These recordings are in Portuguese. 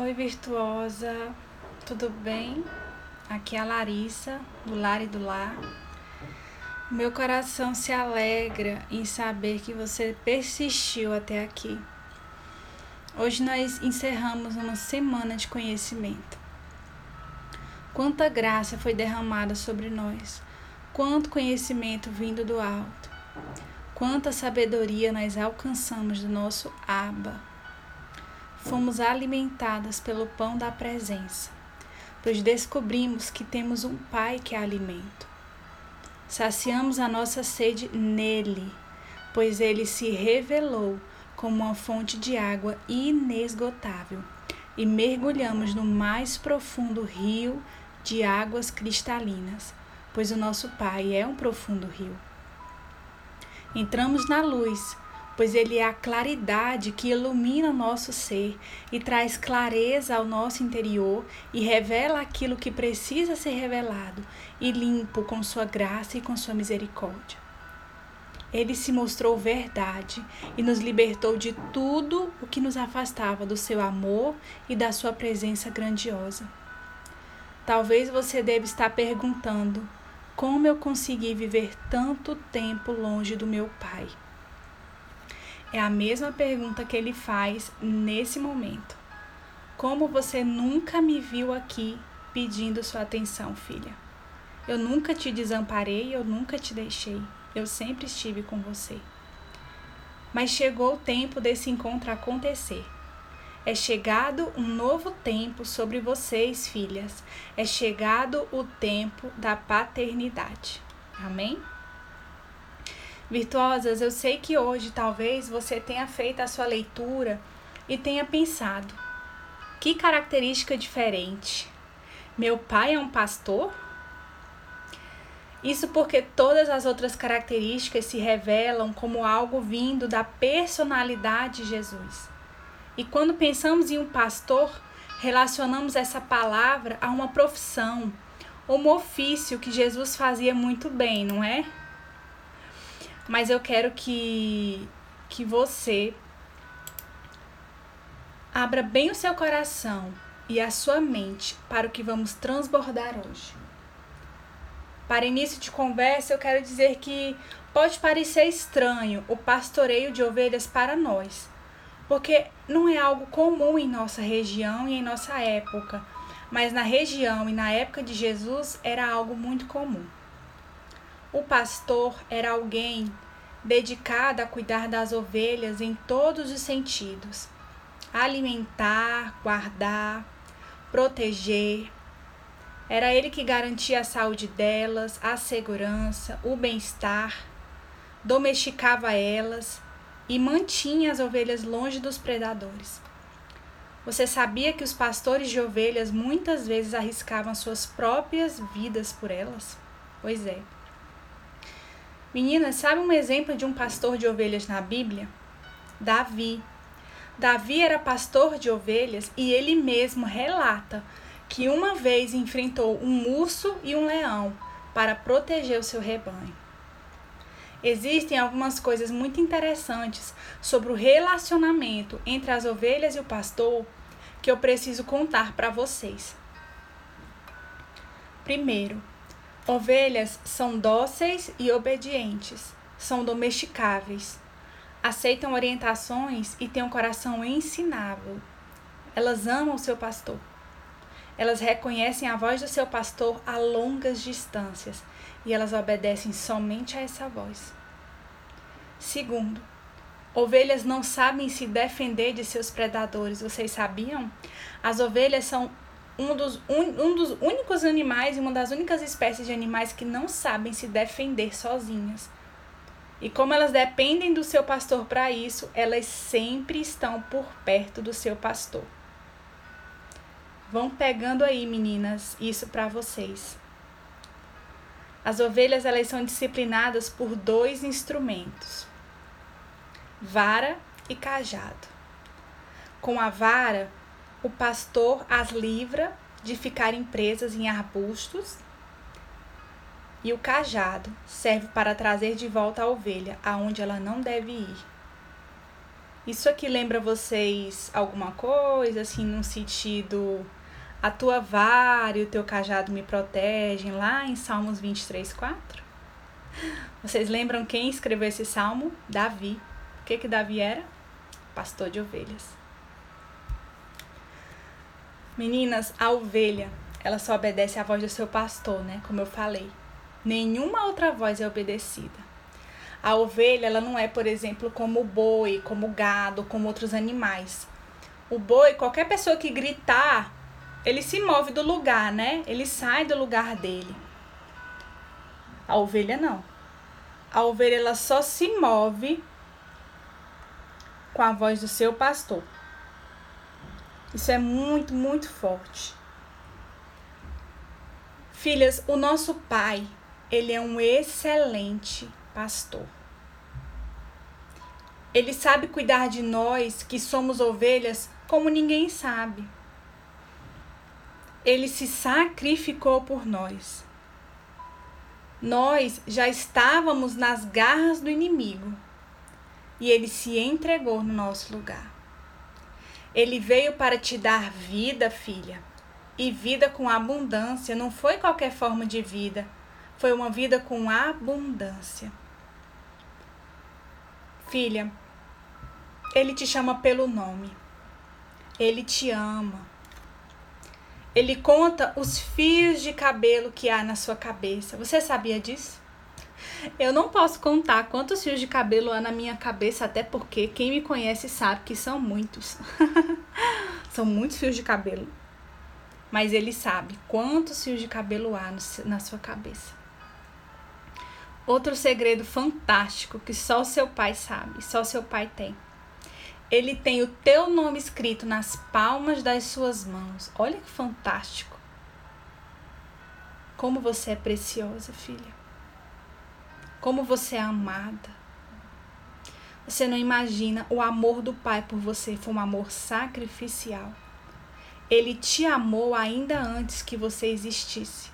Oi, virtuosa, tudo bem? Aqui é a Larissa, do Lar e do Lar. Meu coração se alegra em saber que você persistiu até aqui. Hoje nós encerramos uma semana de conhecimento. Quanta graça foi derramada sobre nós, quanto conhecimento vindo do alto, quanta sabedoria nós alcançamos do nosso Abba fomos alimentadas pelo pão da presença, pois descobrimos que temos um Pai que é alimento. Saciamos a nossa sede nele, pois ele se revelou como uma fonte de água inesgotável, e mergulhamos no mais profundo rio de águas cristalinas, pois o nosso Pai é um profundo rio. Entramos na luz pois ele é a claridade que ilumina o nosso ser e traz clareza ao nosso interior e revela aquilo que precisa ser revelado e limpo com sua graça e com sua misericórdia. Ele se mostrou verdade e nos libertou de tudo o que nos afastava do seu amor e da sua presença grandiosa. Talvez você deve estar perguntando: como eu consegui viver tanto tempo longe do meu Pai? É a mesma pergunta que ele faz nesse momento. Como você nunca me viu aqui pedindo sua atenção, filha? Eu nunca te desamparei, eu nunca te deixei. Eu sempre estive com você. Mas chegou o tempo desse encontro acontecer. É chegado um novo tempo sobre vocês, filhas. É chegado o tempo da paternidade. Amém? Virtuosas, eu sei que hoje talvez você tenha feito a sua leitura e tenha pensado: que característica diferente. Meu pai é um pastor? Isso porque todas as outras características se revelam como algo vindo da personalidade de Jesus. E quando pensamos em um pastor, relacionamos essa palavra a uma profissão, um ofício que Jesus fazia muito bem, não é? Mas eu quero que, que você abra bem o seu coração e a sua mente para o que vamos transbordar hoje. Para início de conversa, eu quero dizer que pode parecer estranho o pastoreio de ovelhas para nós, porque não é algo comum em nossa região e em nossa época, mas na região e na época de Jesus era algo muito comum. O pastor era alguém dedicado a cuidar das ovelhas em todos os sentidos: alimentar, guardar, proteger. Era ele que garantia a saúde delas, a segurança, o bem-estar, domesticava elas e mantinha as ovelhas longe dos predadores. Você sabia que os pastores de ovelhas muitas vezes arriscavam suas próprias vidas por elas? Pois é. Meninas, sabe um exemplo de um pastor de ovelhas na Bíblia? Davi. Davi era pastor de ovelhas e ele mesmo relata que uma vez enfrentou um urso e um leão para proteger o seu rebanho. Existem algumas coisas muito interessantes sobre o relacionamento entre as ovelhas e o pastor que eu preciso contar para vocês. Primeiro, Ovelhas são dóceis e obedientes, são domesticáveis, aceitam orientações e têm um coração ensinável. Elas amam o seu pastor. Elas reconhecem a voz do seu pastor a longas distâncias e elas obedecem somente a essa voz. Segundo, ovelhas não sabem se defender de seus predadores. Vocês sabiam? As ovelhas são um dos, un, um dos únicos animais e uma das únicas espécies de animais que não sabem se defender sozinhas. E como elas dependem do seu pastor para isso, elas sempre estão por perto do seu pastor. Vão pegando aí, meninas, isso para vocês. As ovelhas elas são disciplinadas por dois instrumentos: vara e cajado. Com a vara, o pastor as livra de ficarem presas em arbustos e o cajado serve para trazer de volta a ovelha aonde ela não deve ir. Isso aqui lembra vocês alguma coisa, assim, num sentido a tua vara e o teu cajado me protegem, lá em Salmos 23, 4? Vocês lembram quem escreveu esse salmo? Davi. O que que Davi era? Pastor de ovelhas. Meninas, a ovelha, ela só obedece à voz do seu pastor, né? Como eu falei. Nenhuma outra voz é obedecida. A ovelha, ela não é, por exemplo, como o boi, como o gado, como outros animais. O boi, qualquer pessoa que gritar, ele se move do lugar, né? Ele sai do lugar dele. A ovelha não. A ovelha ela só se move com a voz do seu pastor. Isso é muito, muito forte. Filhas, o nosso pai, ele é um excelente pastor. Ele sabe cuidar de nós, que somos ovelhas, como ninguém sabe. Ele se sacrificou por nós. Nós já estávamos nas garras do inimigo e ele se entregou no nosso lugar. Ele veio para te dar vida, filha, e vida com abundância. Não foi qualquer forma de vida, foi uma vida com abundância. Filha, ele te chama pelo nome. Ele te ama. Ele conta os fios de cabelo que há na sua cabeça. Você sabia disso? Eu não posso contar quantos fios de cabelo há na minha cabeça, até porque quem me conhece sabe que são muitos. são muitos fios de cabelo. Mas ele sabe quantos fios de cabelo há no, na sua cabeça. Outro segredo fantástico que só seu pai sabe, só seu pai tem. Ele tem o teu nome escrito nas palmas das suas mãos. Olha que fantástico. Como você é preciosa, filha. Como você é amada. Você não imagina o amor do Pai por você, foi um amor sacrificial. Ele te amou ainda antes que você existisse.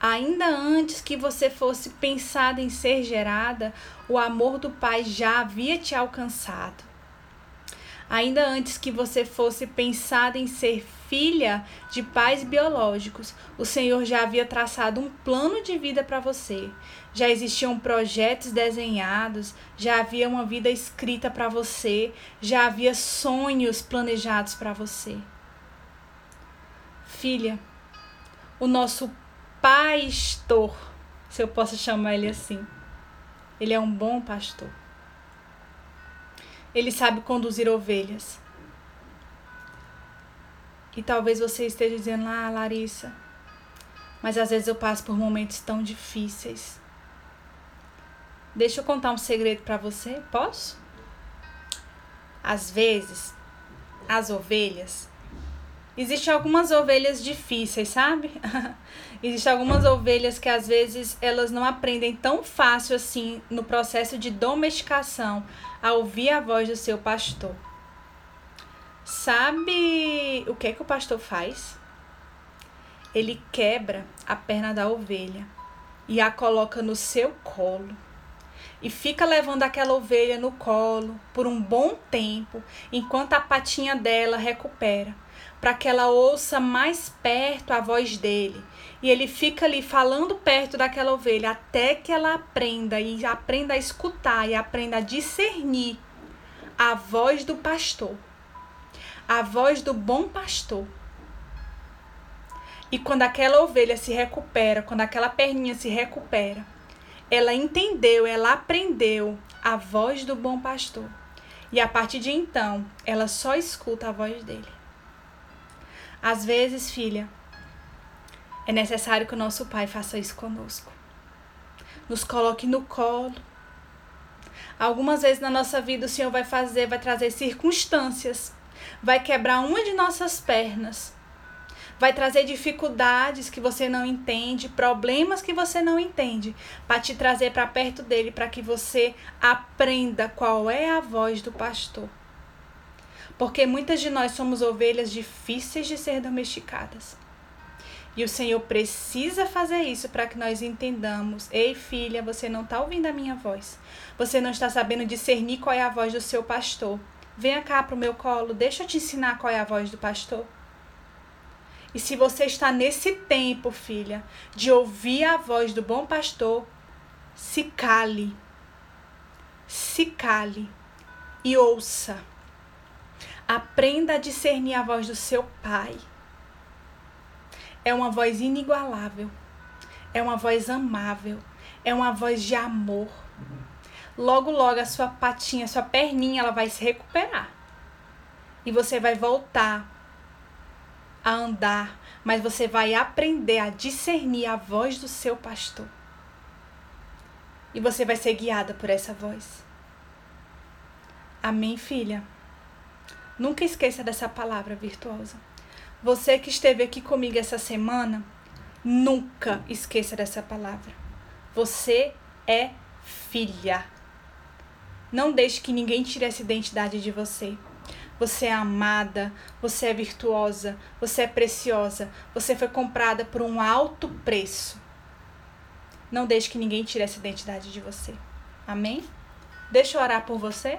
Ainda antes que você fosse pensada em ser gerada, o amor do Pai já havia te alcançado. Ainda antes que você fosse pensada em ser filha de pais biológicos, o Senhor já havia traçado um plano de vida para você. Já existiam projetos desenhados, já havia uma vida escrita para você, já havia sonhos planejados para você. Filha, o nosso pastor, se eu posso chamar ele assim, ele é um bom pastor. Ele sabe conduzir ovelhas. E talvez você esteja dizendo, ah, Larissa, mas às vezes eu passo por momentos tão difíceis. Deixa eu contar um segredo para você, posso? Às vezes, as ovelhas Existem algumas ovelhas difíceis, sabe? Existem algumas ovelhas que às vezes elas não aprendem tão fácil assim no processo de domesticação a ouvir a voz do seu pastor. Sabe o que é que o pastor faz? Ele quebra a perna da ovelha e a coloca no seu colo e fica levando aquela ovelha no colo por um bom tempo enquanto a patinha dela recupera para que ela ouça mais perto a voz dele. E ele fica ali falando perto daquela ovelha até que ela aprenda e aprenda a escutar e aprenda a discernir a voz do pastor, a voz do bom pastor. E quando aquela ovelha se recupera, quando aquela perninha se recupera, ela entendeu, ela aprendeu a voz do bom pastor. E a partir de então, ela só escuta a voz dele. Às vezes, filha, é necessário que o nosso Pai faça isso conosco. Nos coloque no colo. Algumas vezes na nossa vida o Senhor vai fazer, vai trazer circunstâncias, vai quebrar uma de nossas pernas, vai trazer dificuldades que você não entende, problemas que você não entende, para te trazer para perto dele, para que você aprenda qual é a voz do pastor porque muitas de nós somos ovelhas difíceis de ser domesticadas. E o Senhor precisa fazer isso para que nós entendamos: ei, filha, você não está ouvindo a minha voz. Você não está sabendo discernir qual é a voz do seu pastor. Venha cá pro meu colo, deixa eu te ensinar qual é a voz do pastor. E se você está nesse tempo, filha, de ouvir a voz do bom pastor, se cale. Se cale e ouça. Aprenda a discernir a voz do seu pai. É uma voz inigualável. É uma voz amável. É uma voz de amor. Logo, logo, a sua patinha, a sua perninha, ela vai se recuperar. E você vai voltar a andar, mas você vai aprender a discernir a voz do seu pastor. E você vai ser guiada por essa voz. Amém, filha? Nunca esqueça dessa palavra virtuosa. Você que esteve aqui comigo essa semana, nunca esqueça dessa palavra. Você é filha. Não deixe que ninguém tire essa identidade de você. Você é amada, você é virtuosa, você é preciosa, você foi comprada por um alto preço. Não deixe que ninguém tire essa identidade de você. Amém? Deixa eu orar por você.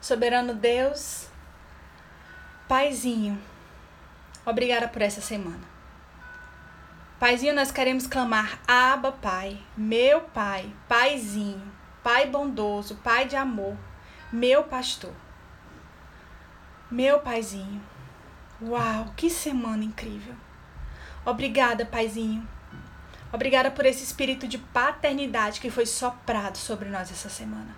Soberano Deus, Paizinho, obrigada por essa semana. Paizinho, nós queremos clamar, Aba Pai, meu Pai, Paizinho, Pai bondoso, Pai de amor, meu pastor. Meu Paizinho, uau, que semana incrível. Obrigada, Paizinho. Obrigada por esse espírito de paternidade que foi soprado sobre nós essa semana.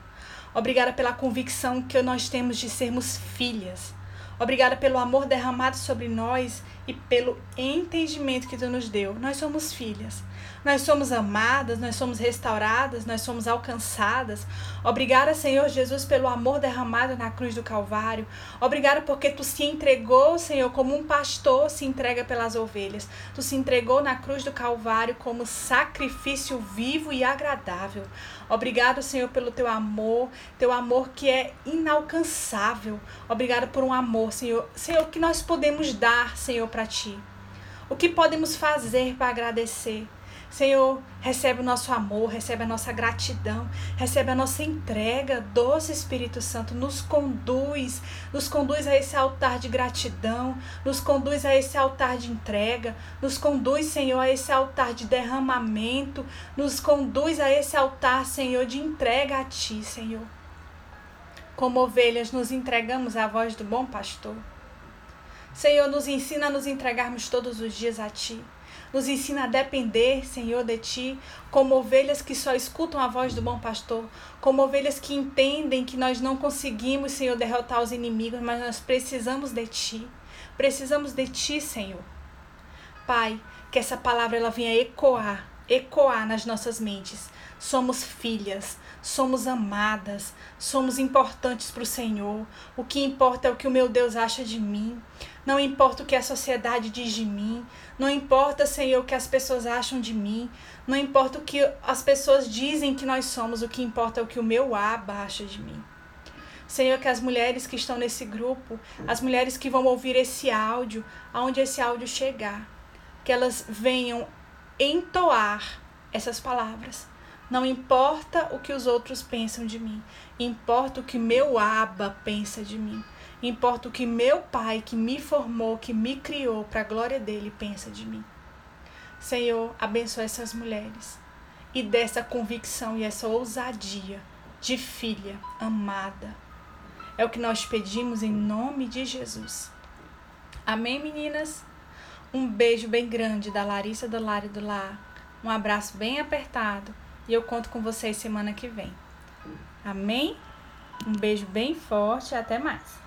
Obrigada pela convicção que nós temos de sermos filhas. Obrigada pelo amor derramado sobre nós e pelo entendimento que tu nos deu. Nós somos filhas. Nós somos amadas, nós somos restauradas, nós somos alcançadas. Obrigada, Senhor Jesus, pelo amor derramado na cruz do Calvário. Obrigada porque tu se entregou, Senhor, como um pastor se entrega pelas ovelhas. Tu se entregou na cruz do Calvário como sacrifício vivo e agradável. Obrigado, Senhor, pelo teu amor, teu amor que é inalcançável. Obrigado por um amor, Senhor. Senhor, que nós podemos dar, Senhor, para ti. O que podemos fazer para agradecer? Senhor, recebe o nosso amor, recebe a nossa gratidão, recebe a nossa entrega, doce Espírito Santo, nos conduz, nos conduz a esse altar de gratidão, nos conduz a esse altar de entrega, nos conduz, Senhor, a esse altar de derramamento, nos conduz a esse altar, Senhor, de entrega a Ti, Senhor. Como ovelhas, nos entregamos à voz do bom pastor. Senhor, nos ensina a nos entregarmos todos os dias a Ti. Nos ensina a depender, Senhor, de Ti, como ovelhas que só escutam a voz do bom pastor, como ovelhas que entendem que nós não conseguimos, Senhor, derrotar os inimigos, mas nós precisamos de Ti. Precisamos de Ti, Senhor. Pai, que essa palavra ela venha ecoar, ecoar nas nossas mentes. Somos filhas, somos amadas, somos importantes para o Senhor. O que importa é o que o meu Deus acha de mim. Não importa o que a sociedade diz de mim. Não importa, Senhor, o que as pessoas acham de mim. Não importa o que as pessoas dizem que nós somos. O que importa é o que o meu aba acha de mim. Senhor, que as mulheres que estão nesse grupo, as mulheres que vão ouvir esse áudio, aonde esse áudio chegar, que elas venham entoar essas palavras. Não importa o que os outros pensam de mim, importa o que meu aba pensa de mim. Importa o que meu Pai, que me formou, que me criou para a glória dele, pensa de mim. Senhor, abençoa essas mulheres e dessa convicção e essa ousadia de filha amada. É o que nós pedimos em nome de Jesus. Amém, meninas? Um beijo bem grande da Larissa do Lar do Lar. Um abraço bem apertado e eu conto com vocês semana que vem. Amém? Um beijo bem forte e até mais.